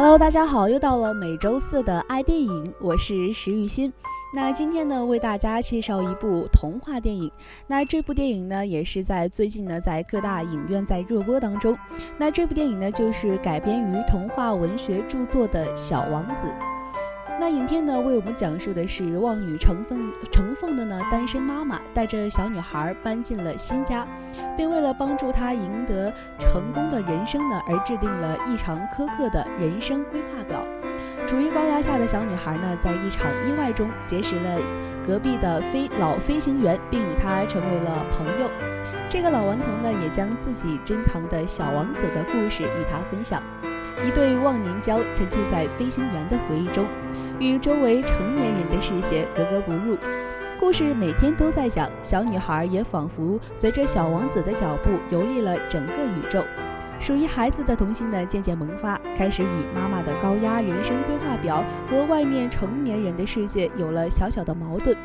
Hello，大家好，又到了每周四的爱电影，我是石雨欣。那今天呢，为大家介绍一部童话电影。那这部电影呢，也是在最近呢，在各大影院在热播当中。那这部电影呢，就是改编于童话文学著作的《小王子》。那影片呢，为我们讲述的是望女成凤成凤的呢单身妈妈带着小女孩搬进了新家，并为了帮助她赢得成功的人生呢，而制定了异常苛刻的人生规划表。处于高压下的小女孩呢，在一场意外中结识了隔壁的飞老飞行员，并与他成为了朋友。这个老顽童呢，也将自己珍藏的小王子的故事与他分享。一对忘年交沉浸在飞行员的回忆中。与周围成年人的世界格格不入，故事每天都在讲，小女孩也仿佛随着小王子的脚步游历了整个宇宙。属于孩子的童心呢，渐渐萌发，开始与妈妈的高压人生规划表和外面成年人的世界有了小小的矛盾。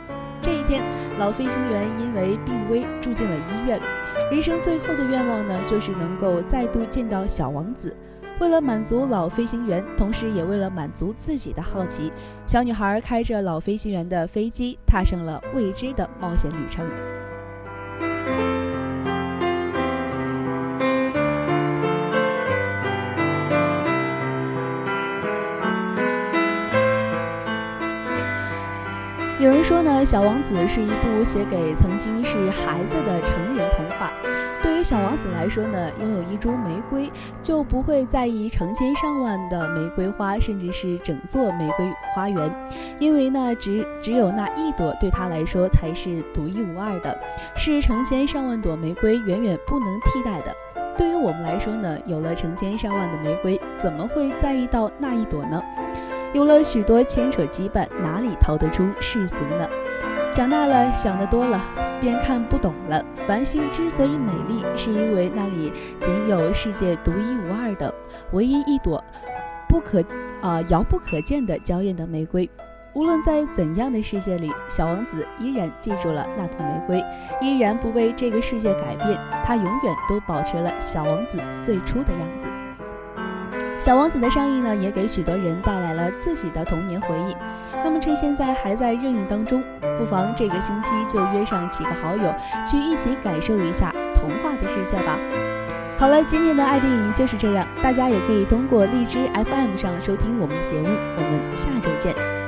这一天，老飞行员因为病危住进了医院，人生最后的愿望呢，就是能够再度见到小王子。为了满足老飞行员，同时也为了满足自己的好奇，小女孩开着老飞行员的飞机，踏上了未知的冒险旅程。有人说呢，《小王子》是一部写给曾经是孩子的成人童话。对于小王子来说呢，拥有一株玫瑰就不会在意成千上万的玫瑰花，甚至是整座玫瑰花园，因为呢，只只有那一朵对他来说才是独一无二的，是成千上万朵玫瑰远远不能替代的。对于我们来说呢，有了成千上万的玫瑰，怎么会在意到那一朵呢？有了许多牵扯羁绊，哪里逃得出世俗呢？长大了，想得多了。便看不懂了。繁星之所以美丽，是因为那里仅有世界独一无二的唯一一朵不可啊遥不可见的娇艳的玫瑰。无论在怎样的世界里，小王子依然记住了那朵玫瑰，依然不为这个世界改变。他永远都保持了小王子最初的样子。小王子的上映呢，也给许多人带来了自己的童年回忆。那么趁现在还在热映当中，不妨这个星期就约上几个好友，去一起感受一下童话的世界吧。好了，今天的爱电影就是这样，大家也可以通过荔枝 FM 上收听我们的节目，我们下周见。